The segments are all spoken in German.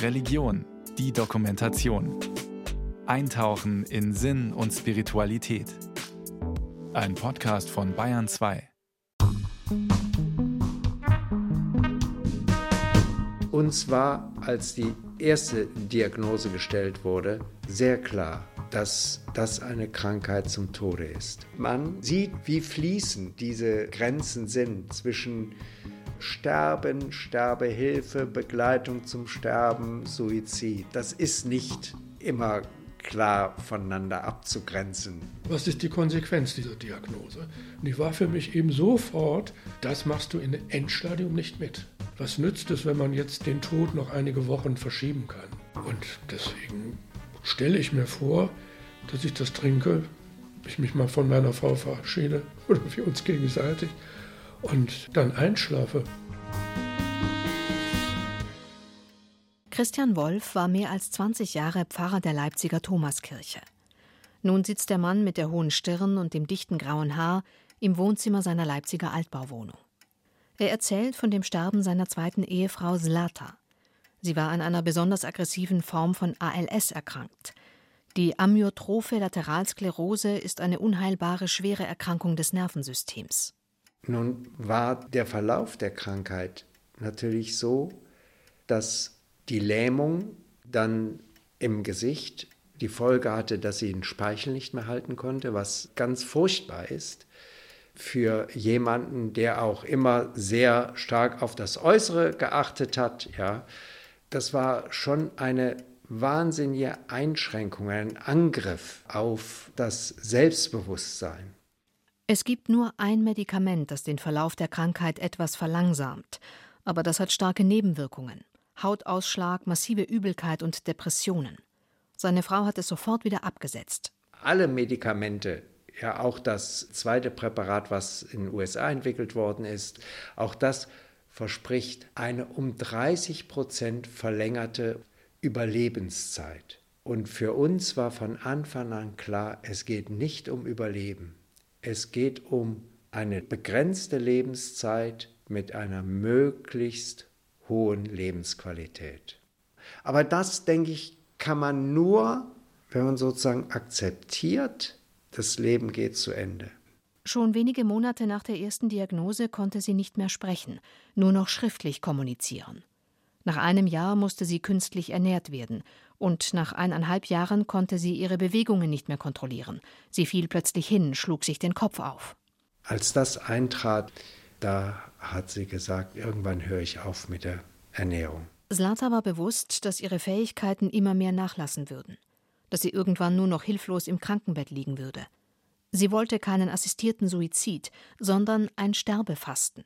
Religion, die Dokumentation. Eintauchen in Sinn und Spiritualität. Ein Podcast von Bayern 2. Uns war, als die erste Diagnose gestellt wurde, sehr klar, dass das eine Krankheit zum Tode ist. Man sieht, wie fließend diese Grenzen sind zwischen Sterben, Sterbehilfe, Begleitung zum Sterben, Suizid. Das ist nicht immer klar voneinander abzugrenzen. Was ist die Konsequenz dieser Diagnose? Die war für mich eben sofort, das machst du in Endstadium nicht mit. Was nützt es, wenn man jetzt den Tod noch einige Wochen verschieben kann? Und deswegen stelle ich mir vor, dass ich das trinke, ich mich mal von meiner Frau verabschiede oder für uns gegenseitig und dann einschlafe. Christian Wolf war mehr als 20 Jahre Pfarrer der Leipziger Thomaskirche. Nun sitzt der Mann mit der hohen Stirn und dem dichten grauen Haar im Wohnzimmer seiner Leipziger Altbauwohnung. Er erzählt von dem Sterben seiner zweiten Ehefrau Slata. Sie war an einer besonders aggressiven Form von ALS erkrankt. Die Amyotrophe Lateralsklerose ist eine unheilbare schwere Erkrankung des Nervensystems. Nun war der Verlauf der Krankheit natürlich so, dass die Lähmung dann im Gesicht die Folge hatte, dass sie den Speichel nicht mehr halten konnte, was ganz furchtbar ist für jemanden, der auch immer sehr stark auf das Äußere geachtet hat. Ja, das war schon eine wahnsinnige Einschränkung, ein Angriff auf das Selbstbewusstsein. Es gibt nur ein Medikament, das den Verlauf der Krankheit etwas verlangsamt, aber das hat starke Nebenwirkungen. Hautausschlag, massive Übelkeit und Depressionen. Seine Frau hat es sofort wieder abgesetzt. Alle Medikamente, ja auch das zweite Präparat, was in den USA entwickelt worden ist, auch das verspricht eine um 30 Prozent verlängerte Überlebenszeit. Und für uns war von Anfang an klar, es geht nicht um Überleben. Es geht um eine begrenzte Lebenszeit mit einer möglichst hohen Lebensqualität. Aber das, denke ich, kann man nur, wenn man sozusagen akzeptiert, das Leben geht zu Ende. Schon wenige Monate nach der ersten Diagnose konnte sie nicht mehr sprechen, nur noch schriftlich kommunizieren. Nach einem Jahr musste sie künstlich ernährt werden, und nach eineinhalb Jahren konnte sie ihre Bewegungen nicht mehr kontrollieren. Sie fiel plötzlich hin, schlug sich den Kopf auf. Als das eintrat, da hat sie gesagt, irgendwann höre ich auf mit der Ernährung. Slata war bewusst, dass ihre Fähigkeiten immer mehr nachlassen würden, dass sie irgendwann nur noch hilflos im Krankenbett liegen würde. Sie wollte keinen assistierten Suizid, sondern ein Sterbefasten.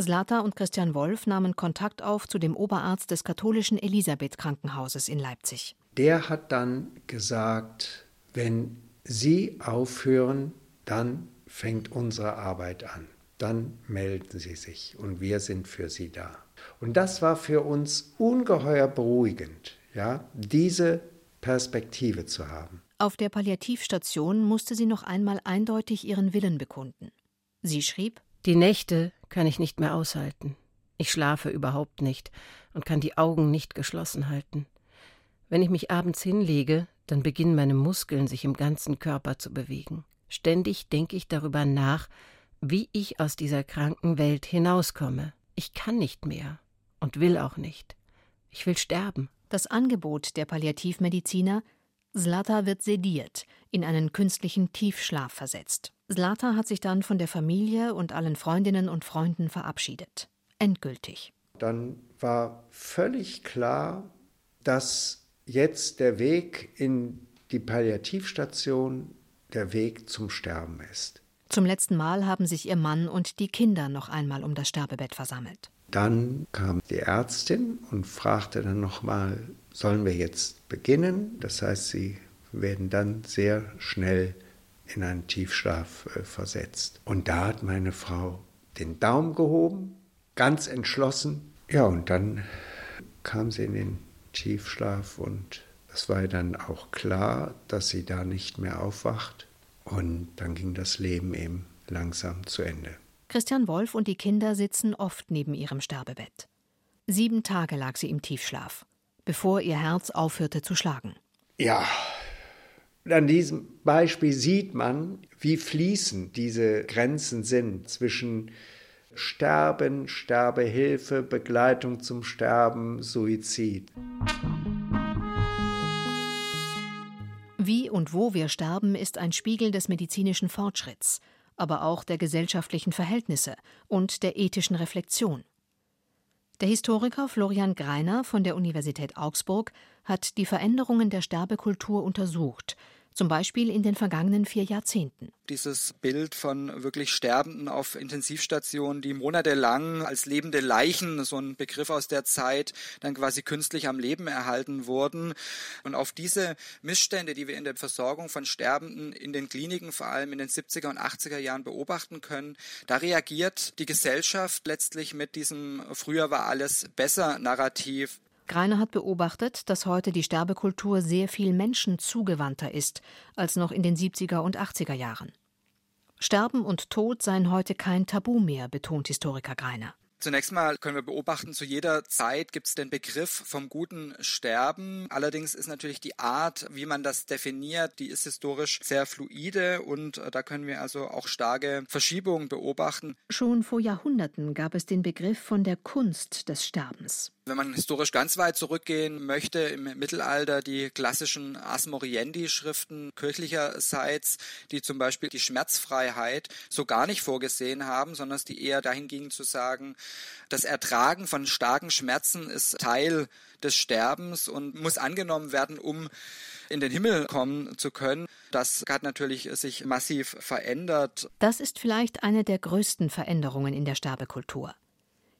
Slata und Christian Wolf nahmen Kontakt auf zu dem Oberarzt des katholischen Elisabeth-Krankenhauses in Leipzig. Der hat dann gesagt, wenn Sie aufhören, dann fängt unsere Arbeit an. Dann melden Sie sich und wir sind für Sie da. Und das war für uns ungeheuer beruhigend, ja, diese Perspektive zu haben. Auf der Palliativstation musste sie noch einmal eindeutig ihren Willen bekunden. Sie schrieb: Die Nächte kann ich nicht mehr aushalten. Ich schlafe überhaupt nicht und kann die Augen nicht geschlossen halten. Wenn ich mich abends hinlege, dann beginnen meine Muskeln sich im ganzen Körper zu bewegen. Ständig denke ich darüber nach, wie ich aus dieser kranken Welt hinauskomme. Ich kann nicht mehr und will auch nicht. Ich will sterben. Das Angebot der Palliativmediziner Slata wird sediert, in einen künstlichen Tiefschlaf versetzt. Slata hat sich dann von der Familie und allen Freundinnen und Freunden verabschiedet. Endgültig. Dann war völlig klar, dass jetzt der Weg in die Palliativstation der Weg zum Sterben ist. Zum letzten Mal haben sich ihr Mann und die Kinder noch einmal um das Sterbebett versammelt. Dann kam die Ärztin und fragte dann nochmal, sollen wir jetzt beginnen? Das heißt, sie werden dann sehr schnell in einen Tiefschlaf äh, versetzt. Und da hat meine Frau den Daumen gehoben, ganz entschlossen. Ja, und dann kam sie in den Tiefschlaf und es war dann auch klar, dass sie da nicht mehr aufwacht. Und dann ging das Leben eben langsam zu Ende. Christian Wolf und die Kinder sitzen oft neben ihrem Sterbebett. Sieben Tage lag sie im Tiefschlaf, bevor ihr Herz aufhörte zu schlagen. Ja, an diesem Beispiel sieht man, wie fließend diese Grenzen sind zwischen Sterben, Sterbehilfe, Begleitung zum Sterben, Suizid. Wie und wo wir sterben, ist ein Spiegel des medizinischen Fortschritts, aber auch der gesellschaftlichen Verhältnisse und der ethischen Reflexion. Der Historiker Florian Greiner von der Universität Augsburg hat die Veränderungen der Sterbekultur untersucht zum Beispiel in den vergangenen vier Jahrzehnten. Dieses Bild von wirklich Sterbenden auf Intensivstationen, die monatelang als lebende Leichen, so ein Begriff aus der Zeit, dann quasi künstlich am Leben erhalten wurden. Und auf diese Missstände, die wir in der Versorgung von Sterbenden in den Kliniken vor allem in den 70er und 80er Jahren beobachten können, da reagiert die Gesellschaft letztlich mit diesem früher war alles besser Narrativ Greiner hat beobachtet, dass heute die Sterbekultur sehr viel Menschen zugewandter ist als noch in den 70er und 80er Jahren. Sterben und Tod seien heute kein Tabu mehr, betont Historiker Greiner. Zunächst mal können wir beobachten, zu jeder Zeit gibt es den Begriff vom guten Sterben. Allerdings ist natürlich die Art, wie man das definiert, die ist historisch sehr fluide und äh, da können wir also auch starke Verschiebungen beobachten. Schon vor Jahrhunderten gab es den Begriff von der Kunst des Sterbens. Wenn man historisch ganz weit zurückgehen möchte, im Mittelalter die klassischen Asmoriendi-Schriften kirchlicherseits, die zum Beispiel die Schmerzfreiheit so gar nicht vorgesehen haben, sondern die eher dahin gingen zu sagen, das Ertragen von starken Schmerzen ist Teil des Sterbens und muss angenommen werden, um in den Himmel kommen zu können. Das hat natürlich sich massiv verändert. Das ist vielleicht eine der größten Veränderungen in der Sterbekultur.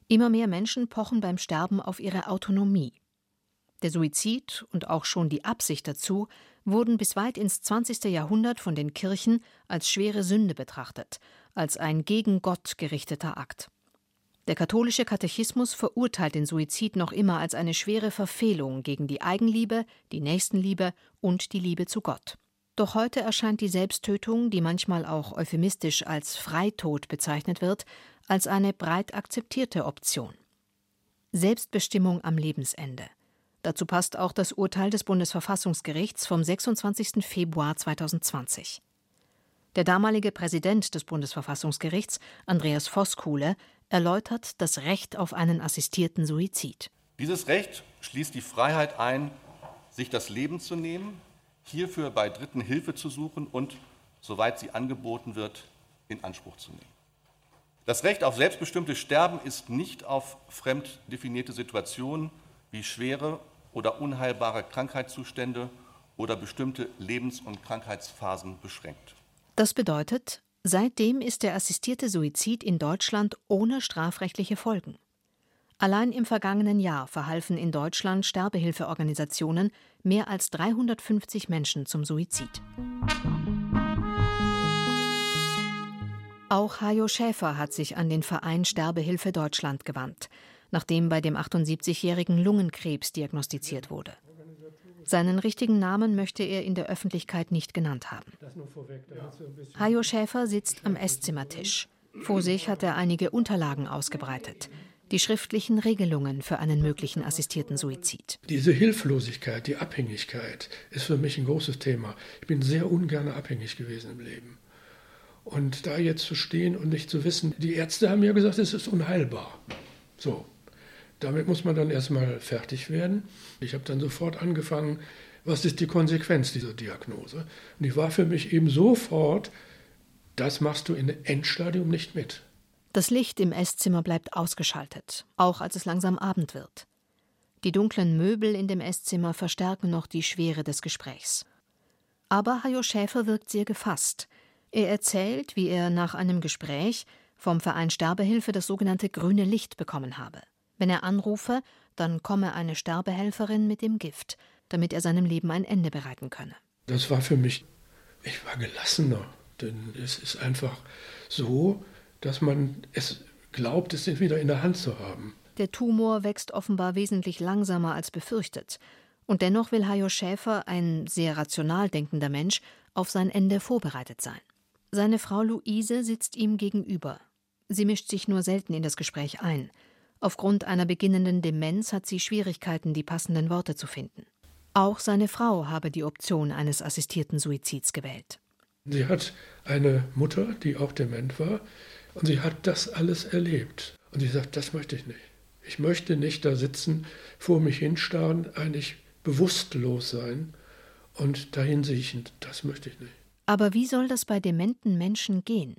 Immer mehr Menschen pochen beim Sterben auf ihre Autonomie. Der Suizid und auch schon die Absicht dazu wurden bis weit ins 20. Jahrhundert von den Kirchen als schwere Sünde betrachtet, als ein gegen Gott gerichteter Akt. Der katholische Katechismus verurteilt den Suizid noch immer als eine schwere Verfehlung gegen die Eigenliebe, die Nächstenliebe und die Liebe zu Gott. Doch heute erscheint die Selbsttötung, die manchmal auch euphemistisch als Freitod bezeichnet wird, als eine breit akzeptierte Option. Selbstbestimmung am Lebensende. Dazu passt auch das Urteil des Bundesverfassungsgerichts vom 26. Februar 2020. Der damalige Präsident des Bundesverfassungsgerichts, Andreas Voskuhle, erläutert das Recht auf einen assistierten Suizid. Dieses Recht schließt die Freiheit ein, sich das Leben zu nehmen, hierfür bei Dritten Hilfe zu suchen und, soweit sie angeboten wird, in Anspruch zu nehmen. Das Recht auf selbstbestimmtes Sterben ist nicht auf fremd definierte Situationen wie schwere oder unheilbare Krankheitszustände oder bestimmte Lebens- und Krankheitsphasen beschränkt. Das bedeutet, seitdem ist der assistierte Suizid in Deutschland ohne strafrechtliche Folgen. Allein im vergangenen Jahr verhalfen in Deutschland Sterbehilfeorganisationen mehr als 350 Menschen zum Suizid. Auch Hajo Schäfer hat sich an den Verein Sterbehilfe Deutschland gewandt, nachdem bei dem 78-jährigen Lungenkrebs diagnostiziert wurde. Seinen richtigen Namen möchte er in der Öffentlichkeit nicht genannt haben. Hajo Schäfer sitzt am Esszimmertisch. Vor sich hat er einige Unterlagen ausgebreitet. Die schriftlichen Regelungen für einen möglichen assistierten Suizid. Diese Hilflosigkeit, die Abhängigkeit ist für mich ein großes Thema. Ich bin sehr ungern abhängig gewesen im Leben. Und da jetzt zu stehen und nicht zu wissen, die Ärzte haben ja gesagt, es ist unheilbar. So, damit muss man dann erstmal fertig werden. Ich habe dann sofort angefangen, was ist die Konsequenz dieser Diagnose? Und die war für mich eben sofort, das machst du in Endstadium nicht mit. Das Licht im Esszimmer bleibt ausgeschaltet, auch als es langsam Abend wird. Die dunklen Möbel in dem Esszimmer verstärken noch die Schwere des Gesprächs. Aber Hajo Schäfer wirkt sehr gefasst. Er erzählt, wie er nach einem Gespräch vom Verein Sterbehilfe das sogenannte grüne Licht bekommen habe. Wenn er anrufe, dann komme eine Sterbehelferin mit dem Gift, damit er seinem Leben ein Ende bereiten könne. Das war für mich, ich war gelassener, denn es ist einfach so, dass man es glaubt, es wieder in der Hand zu haben. Der Tumor wächst offenbar wesentlich langsamer als befürchtet. Und dennoch will Hajo Schäfer, ein sehr rational denkender Mensch, auf sein Ende vorbereitet sein. Seine Frau Luise sitzt ihm gegenüber. Sie mischt sich nur selten in das Gespräch ein. Aufgrund einer beginnenden Demenz hat sie Schwierigkeiten, die passenden Worte zu finden. Auch seine Frau habe die Option eines assistierten Suizids gewählt. Sie hat eine Mutter, die auch dement war, und sie hat das alles erlebt. Und sie sagt, das möchte ich nicht. Ich möchte nicht da sitzen, vor mich hinstarren, eigentlich bewusstlos sein und dahin siechen. Das möchte ich nicht. Aber wie soll das bei dementen Menschen gehen?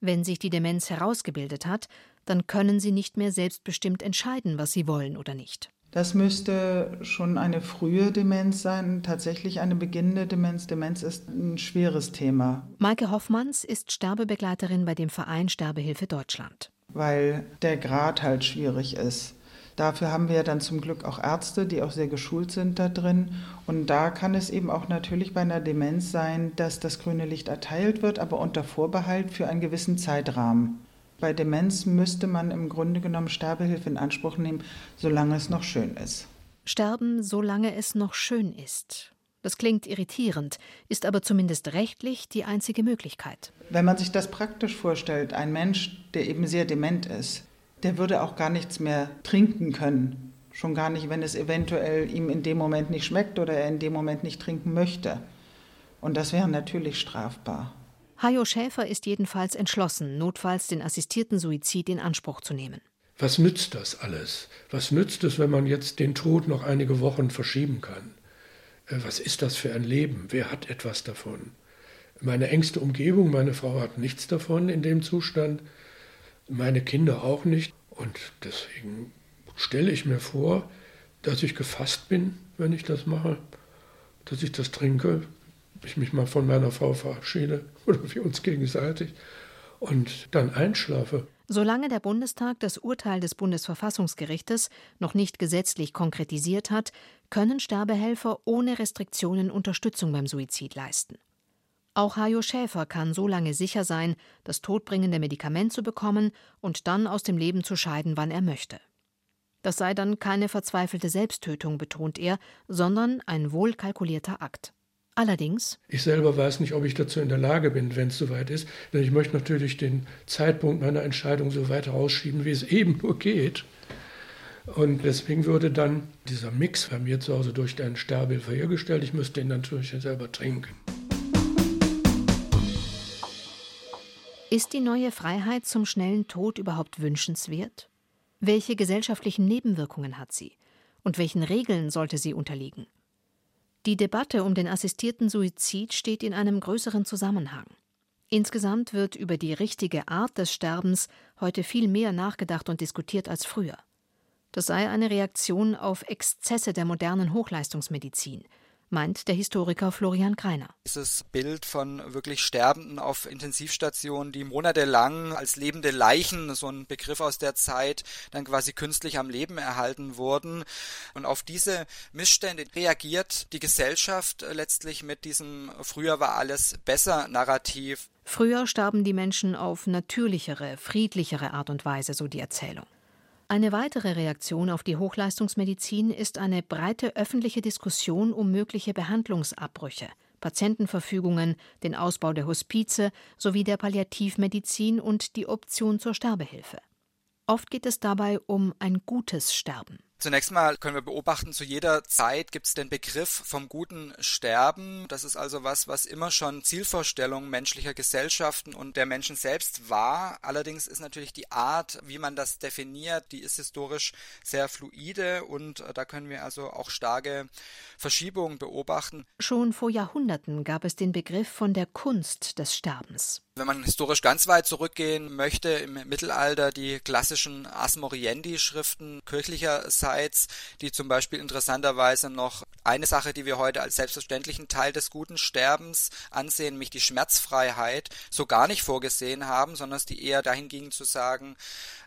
Wenn sich die Demenz herausgebildet hat, dann können sie nicht mehr selbstbestimmt entscheiden, was sie wollen oder nicht. Das müsste schon eine frühe Demenz sein, tatsächlich eine beginnende Demenz. Demenz ist ein schweres Thema. Maike Hoffmanns ist Sterbebegleiterin bei dem Verein Sterbehilfe Deutschland. Weil der Grad halt schwierig ist. Dafür haben wir ja dann zum Glück auch Ärzte, die auch sehr geschult sind da drin. Und da kann es eben auch natürlich bei einer Demenz sein, dass das grüne Licht erteilt wird, aber unter Vorbehalt für einen gewissen Zeitrahmen. Bei Demenz müsste man im Grunde genommen Sterbehilfe in Anspruch nehmen, solange es noch schön ist. Sterben, solange es noch schön ist. Das klingt irritierend, ist aber zumindest rechtlich die einzige Möglichkeit. Wenn man sich das praktisch vorstellt, ein Mensch, der eben sehr dement ist, der würde auch gar nichts mehr trinken können. Schon gar nicht, wenn es eventuell ihm in dem Moment nicht schmeckt oder er in dem Moment nicht trinken möchte. Und das wäre natürlich strafbar. Hajo Schäfer ist jedenfalls entschlossen, notfalls den assistierten Suizid in Anspruch zu nehmen. Was nützt das alles? Was nützt es, wenn man jetzt den Tod noch einige Wochen verschieben kann? Äh, was ist das für ein Leben? Wer hat etwas davon? Meine engste Umgebung, meine Frau hat nichts davon in dem Zustand, meine Kinder auch nicht. Und deswegen stelle ich mir vor, dass ich gefasst bin, wenn ich das mache, dass ich das trinke, ich mich mal von meiner Frau verabschiede oder wir uns gegenseitig und dann einschlafe. Solange der Bundestag das Urteil des Bundesverfassungsgerichtes noch nicht gesetzlich konkretisiert hat, können Sterbehelfer ohne Restriktionen Unterstützung beim Suizid leisten. Auch Hajo Schäfer kann so lange sicher sein, das todbringende Medikament zu bekommen und dann aus dem Leben zu scheiden, wann er möchte. Das sei dann keine verzweifelte Selbsttötung, betont er, sondern ein wohlkalkulierter Akt. Allerdings. Ich selber weiß nicht, ob ich dazu in der Lage bin, wenn es soweit ist. Denn ich möchte natürlich den Zeitpunkt meiner Entscheidung so weit rausschieben, wie es eben nur geht. Und deswegen würde dann dieser Mix bei mir zu Hause durch deinen Sterbehilfe hergestellt. Ich müsste ihn natürlich selber trinken. Ist die neue Freiheit zum schnellen Tod überhaupt wünschenswert? Welche gesellschaftlichen Nebenwirkungen hat sie? Und welchen Regeln sollte sie unterliegen? Die Debatte um den assistierten Suizid steht in einem größeren Zusammenhang. Insgesamt wird über die richtige Art des Sterbens heute viel mehr nachgedacht und diskutiert als früher. Das sei eine Reaktion auf Exzesse der modernen Hochleistungsmedizin, meint der Historiker Florian Greiner. Dieses Bild von wirklich Sterbenden auf Intensivstationen, die monatelang als lebende Leichen, so ein Begriff aus der Zeit, dann quasi künstlich am Leben erhalten wurden. Und auf diese Missstände reagiert die Gesellschaft letztlich mit diesem Früher war alles besser Narrativ. Früher starben die Menschen auf natürlichere, friedlichere Art und Weise, so die Erzählung. Eine weitere Reaktion auf die Hochleistungsmedizin ist eine breite öffentliche Diskussion um mögliche Behandlungsabbrüche, Patientenverfügungen, den Ausbau der Hospize sowie der Palliativmedizin und die Option zur Sterbehilfe. Oft geht es dabei um ein gutes Sterben. Zunächst mal können wir beobachten, zu jeder Zeit gibt es den Begriff vom guten Sterben. Das ist also was, was immer schon Zielvorstellung menschlicher Gesellschaften und der Menschen selbst war. Allerdings ist natürlich die Art, wie man das definiert, die ist historisch sehr fluide und äh, da können wir also auch starke Verschiebungen beobachten. Schon vor Jahrhunderten gab es den Begriff von der Kunst des Sterbens. Wenn man historisch ganz weit zurückgehen möchte, im Mittelalter die klassischen Asmoriendi-Schriften kirchlicherseits, die zum Beispiel interessanterweise noch eine Sache, die wir heute als selbstverständlichen Teil des guten Sterbens ansehen, nämlich die Schmerzfreiheit, so gar nicht vorgesehen haben, sondern die eher dahin gingen zu sagen,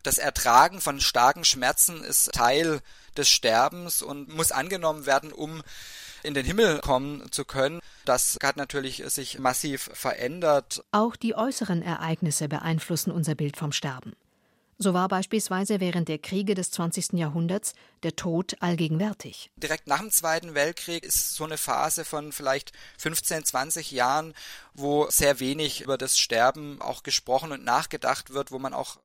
das Ertragen von starken Schmerzen ist Teil des Sterbens und muss angenommen werden, um in den Himmel kommen zu können. Das hat natürlich sich massiv verändert. Auch die äußeren Ereignisse beeinflussen unser Bild vom Sterben. So war beispielsweise während der Kriege des 20. Jahrhunderts der Tod allgegenwärtig. Direkt nach dem Zweiten Weltkrieg ist so eine Phase von vielleicht 15, 20 Jahren, wo sehr wenig über das Sterben auch gesprochen und nachgedacht wird, wo man auch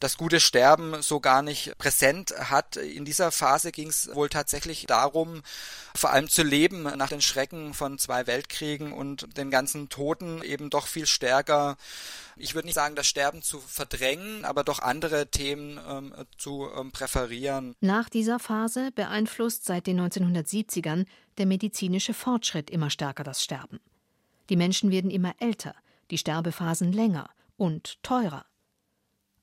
das gute Sterben so gar nicht präsent hat. In dieser Phase ging es wohl tatsächlich darum, vor allem zu leben nach den Schrecken von zwei Weltkriegen und den ganzen Toten eben doch viel stärker, ich würde nicht sagen, das Sterben zu verdrängen, aber doch andere Themen ähm, zu ähm, präferieren. Nach dieser Phase beeinflusst seit den 1970ern der medizinische Fortschritt immer stärker das Sterben. Die Menschen werden immer älter, die Sterbephasen länger und teurer.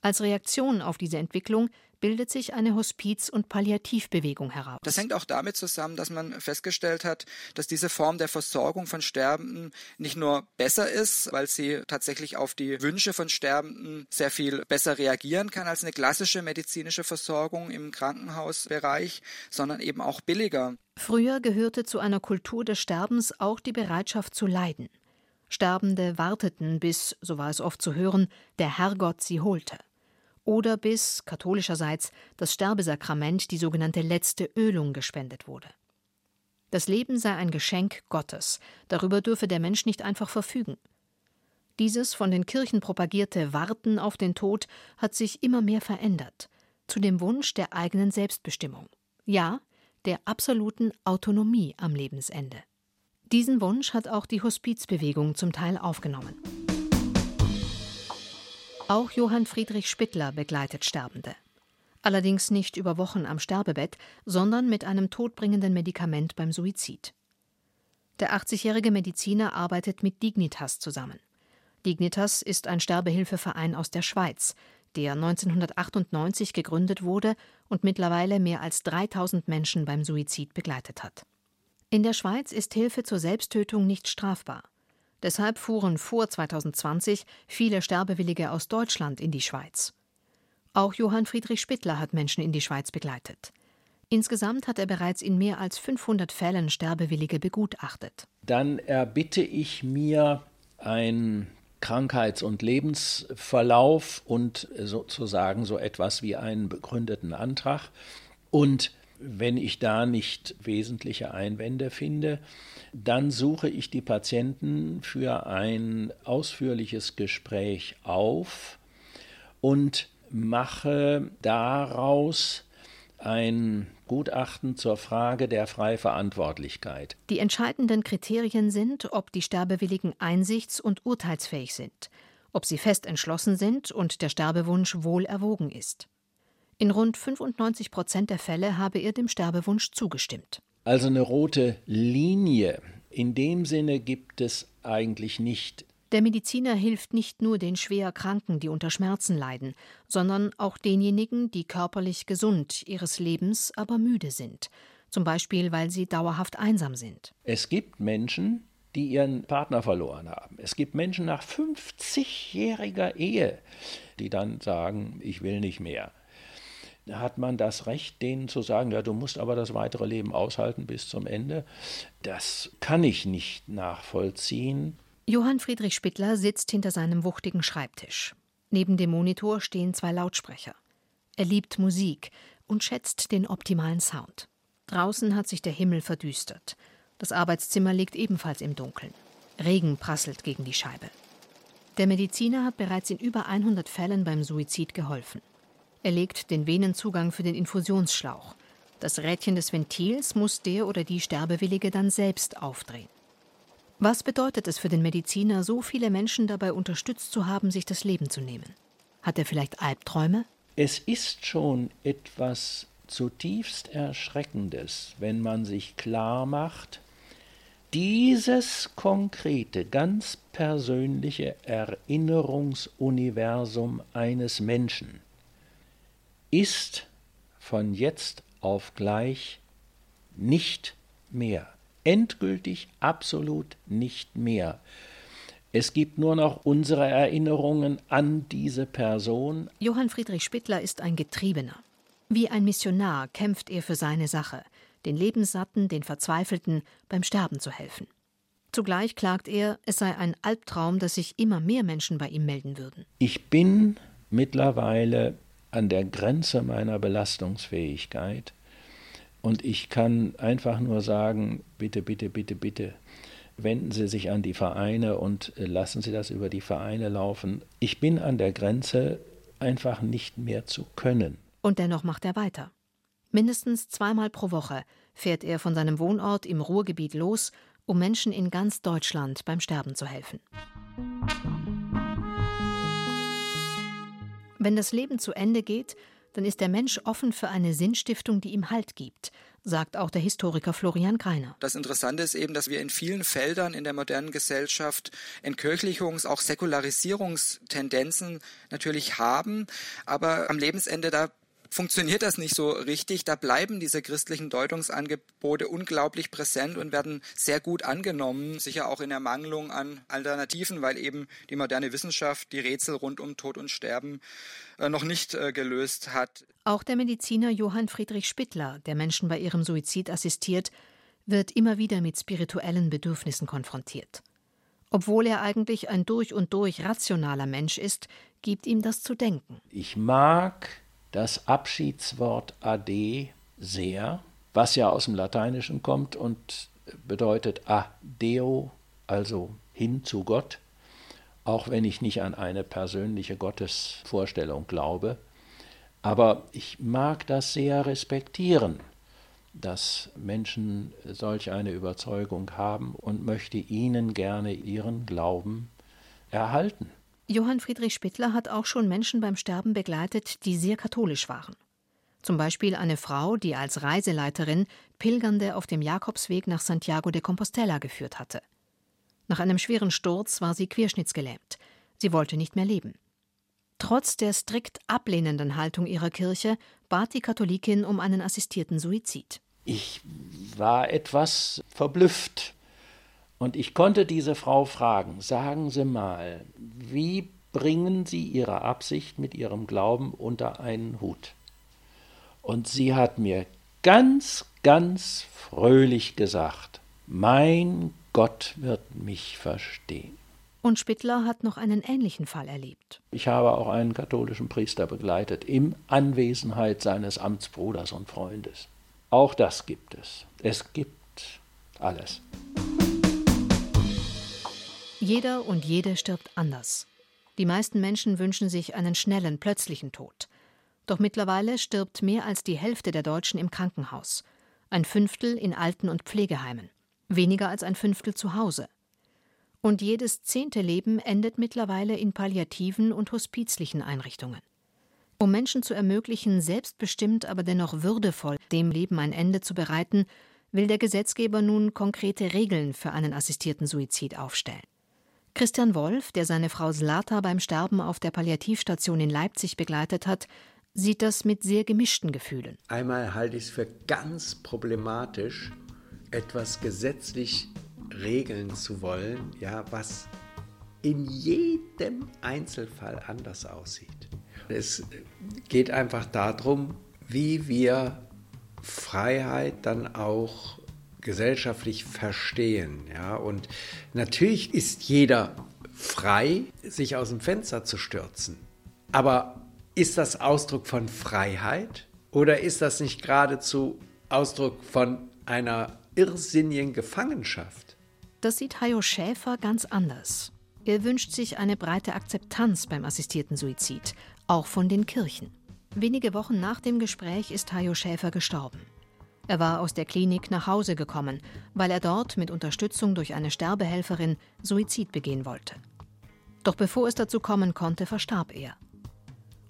Als Reaktion auf diese Entwicklung bildet sich eine Hospiz- und Palliativbewegung heraus. Das hängt auch damit zusammen, dass man festgestellt hat, dass diese Form der Versorgung von Sterbenden nicht nur besser ist, weil sie tatsächlich auf die Wünsche von Sterbenden sehr viel besser reagieren kann als eine klassische medizinische Versorgung im Krankenhausbereich, sondern eben auch billiger. Früher gehörte zu einer Kultur des Sterbens auch die Bereitschaft zu leiden. Sterbende warteten, bis, so war es oft zu hören, der Herrgott sie holte. Oder bis, katholischerseits, das Sterbesakrament, die sogenannte letzte Ölung, gespendet wurde. Das Leben sei ein Geschenk Gottes, darüber dürfe der Mensch nicht einfach verfügen. Dieses von den Kirchen propagierte Warten auf den Tod hat sich immer mehr verändert, zu dem Wunsch der eigenen Selbstbestimmung. Ja, der absoluten Autonomie am Lebensende. Diesen Wunsch hat auch die Hospizbewegung zum Teil aufgenommen. Auch Johann Friedrich Spittler begleitet Sterbende. Allerdings nicht über Wochen am Sterbebett, sondern mit einem todbringenden Medikament beim Suizid. Der 80-jährige Mediziner arbeitet mit Dignitas zusammen. Dignitas ist ein Sterbehilfeverein aus der Schweiz, der 1998 gegründet wurde und mittlerweile mehr als 3000 Menschen beim Suizid begleitet hat. In der Schweiz ist Hilfe zur Selbsttötung nicht strafbar. Deshalb fuhren vor 2020 viele Sterbewillige aus Deutschland in die Schweiz. Auch Johann Friedrich Spittler hat Menschen in die Schweiz begleitet. Insgesamt hat er bereits in mehr als 500 Fällen Sterbewillige begutachtet. Dann erbitte ich mir ein Krankheits- und Lebensverlauf und sozusagen so etwas wie einen begründeten Antrag. Und wenn ich da nicht wesentliche Einwände finde, dann suche ich die Patienten für ein ausführliches Gespräch auf und mache daraus ein Gutachten zur Frage der Freiverantwortlichkeit. Die entscheidenden Kriterien sind, ob die Sterbewilligen einsichts- und urteilsfähig sind, ob sie fest entschlossen sind und der Sterbewunsch wohl erwogen ist. In rund 95 Prozent der Fälle habe er dem Sterbewunsch zugestimmt. Also eine rote Linie in dem Sinne gibt es eigentlich nicht. Der Mediziner hilft nicht nur den schwer Kranken, die unter Schmerzen leiden, sondern auch denjenigen, die körperlich gesund, ihres Lebens aber müde sind, zum Beispiel weil sie dauerhaft einsam sind. Es gibt Menschen, die ihren Partner verloren haben. Es gibt Menschen nach 50-jähriger Ehe, die dann sagen, ich will nicht mehr hat man das Recht, denen zu sagen, ja, du musst aber das weitere Leben aushalten bis zum Ende. Das kann ich nicht nachvollziehen. Johann Friedrich Spittler sitzt hinter seinem wuchtigen Schreibtisch. Neben dem Monitor stehen zwei Lautsprecher. Er liebt Musik und schätzt den optimalen Sound. Draußen hat sich der Himmel verdüstert. Das Arbeitszimmer liegt ebenfalls im Dunkeln. Regen prasselt gegen die Scheibe. Der Mediziner hat bereits in über 100 Fällen beim Suizid geholfen. Er legt den Venenzugang für den Infusionsschlauch. Das Rädchen des Ventils muss der oder die Sterbewillige dann selbst aufdrehen. Was bedeutet es für den Mediziner, so viele Menschen dabei unterstützt zu haben, sich das Leben zu nehmen? Hat er vielleicht Albträume? Es ist schon etwas zutiefst Erschreckendes, wenn man sich klar macht, dieses konkrete, ganz persönliche Erinnerungsuniversum eines Menschen ist von jetzt auf gleich nicht mehr. Endgültig absolut nicht mehr. Es gibt nur noch unsere Erinnerungen an diese Person. Johann Friedrich Spittler ist ein Getriebener. Wie ein Missionar kämpft er für seine Sache, den Lebenssatten, den Verzweifelten beim Sterben zu helfen. Zugleich klagt er, es sei ein Albtraum, dass sich immer mehr Menschen bei ihm melden würden. Ich bin mittlerweile an der Grenze meiner Belastungsfähigkeit. Und ich kann einfach nur sagen, bitte, bitte, bitte, bitte, wenden Sie sich an die Vereine und äh, lassen Sie das über die Vereine laufen. Ich bin an der Grenze einfach nicht mehr zu können. Und dennoch macht er weiter. Mindestens zweimal pro Woche fährt er von seinem Wohnort im Ruhrgebiet los, um Menschen in ganz Deutschland beim Sterben zu helfen. Wenn das Leben zu Ende geht, dann ist der Mensch offen für eine Sinnstiftung, die ihm Halt gibt, sagt auch der Historiker Florian Greiner. Das Interessante ist eben, dass wir in vielen Feldern in der modernen Gesellschaft Entkirchlichungs-, auch Säkularisierungstendenzen natürlich haben, aber am Lebensende da funktioniert das nicht so richtig. Da bleiben diese christlichen Deutungsangebote unglaublich präsent und werden sehr gut angenommen, sicher auch in Ermangelung an Alternativen, weil eben die moderne Wissenschaft die Rätsel rund um Tod und Sterben äh, noch nicht äh, gelöst hat. Auch der Mediziner Johann Friedrich Spittler, der Menschen bei ihrem Suizid assistiert, wird immer wieder mit spirituellen Bedürfnissen konfrontiert. Obwohl er eigentlich ein durch und durch rationaler Mensch ist, gibt ihm das zu denken. Ich mag das Abschiedswort Ade sehr, was ja aus dem Lateinischen kommt und bedeutet Adeo, also hin zu Gott, auch wenn ich nicht an eine persönliche Gottesvorstellung glaube. Aber ich mag das sehr respektieren, dass Menschen solch eine Überzeugung haben und möchte ihnen gerne ihren Glauben erhalten. Johann Friedrich Spittler hat auch schon Menschen beim Sterben begleitet, die sehr katholisch waren. Zum Beispiel eine Frau, die als Reiseleiterin Pilgernde auf dem Jakobsweg nach Santiago de Compostela geführt hatte. Nach einem schweren Sturz war sie querschnittsgelähmt. Sie wollte nicht mehr leben. Trotz der strikt ablehnenden Haltung ihrer Kirche bat die Katholikin um einen assistierten Suizid. Ich war etwas verblüfft und ich konnte diese Frau fragen, sagen Sie mal, wie bringen Sie Ihre Absicht mit Ihrem Glauben unter einen Hut? Und sie hat mir ganz, ganz fröhlich gesagt, mein Gott wird mich verstehen. Und Spittler hat noch einen ähnlichen Fall erlebt. Ich habe auch einen katholischen Priester begleitet, in Anwesenheit seines Amtsbruders und Freundes. Auch das gibt es. Es gibt alles. Jeder und jede stirbt anders. Die meisten Menschen wünschen sich einen schnellen, plötzlichen Tod. Doch mittlerweile stirbt mehr als die Hälfte der Deutschen im Krankenhaus, ein Fünftel in Alten- und Pflegeheimen, weniger als ein Fünftel zu Hause. Und jedes zehnte Leben endet mittlerweile in palliativen und hospizlichen Einrichtungen. Um Menschen zu ermöglichen, selbstbestimmt, aber dennoch würdevoll dem Leben ein Ende zu bereiten, will der Gesetzgeber nun konkrete Regeln für einen assistierten Suizid aufstellen. Christian Wolf, der seine Frau Slata beim Sterben auf der Palliativstation in Leipzig begleitet hat, sieht das mit sehr gemischten Gefühlen. Einmal halte ich es für ganz problematisch, etwas gesetzlich regeln zu wollen, ja, was in jedem Einzelfall anders aussieht. Es geht einfach darum, wie wir Freiheit dann auch gesellschaftlich verstehen. Ja? Und natürlich ist jeder frei, sich aus dem Fenster zu stürzen. Aber ist das Ausdruck von Freiheit oder ist das nicht geradezu Ausdruck von einer irrsinnigen Gefangenschaft? Das sieht Hajo Schäfer ganz anders. Er wünscht sich eine breite Akzeptanz beim assistierten Suizid, auch von den Kirchen. Wenige Wochen nach dem Gespräch ist Hajo Schäfer gestorben. Er war aus der Klinik nach Hause gekommen, weil er dort mit Unterstützung durch eine Sterbehelferin Suizid begehen wollte. Doch bevor es dazu kommen konnte, verstarb er.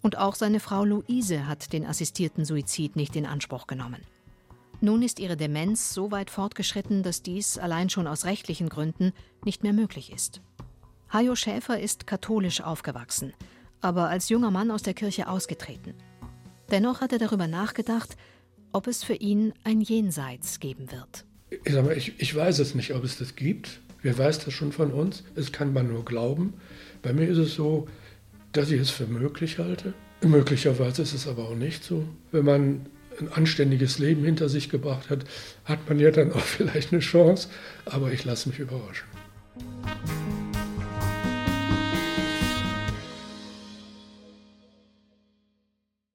Und auch seine Frau Luise hat den assistierten Suizid nicht in Anspruch genommen. Nun ist ihre Demenz so weit fortgeschritten, dass dies allein schon aus rechtlichen Gründen nicht mehr möglich ist. Hajo Schäfer ist katholisch aufgewachsen, aber als junger Mann aus der Kirche ausgetreten. Dennoch hat er darüber nachgedacht, ob es für ihn ein Jenseits geben wird. Ich, mal, ich, ich weiß es nicht, ob es das gibt. Wer weiß das schon von uns? Es kann man nur glauben. Bei mir ist es so, dass ich es für möglich halte. Möglicherweise ist es aber auch nicht so. Wenn man ein anständiges Leben hinter sich gebracht hat, hat man ja dann auch vielleicht eine Chance. Aber ich lasse mich überraschen.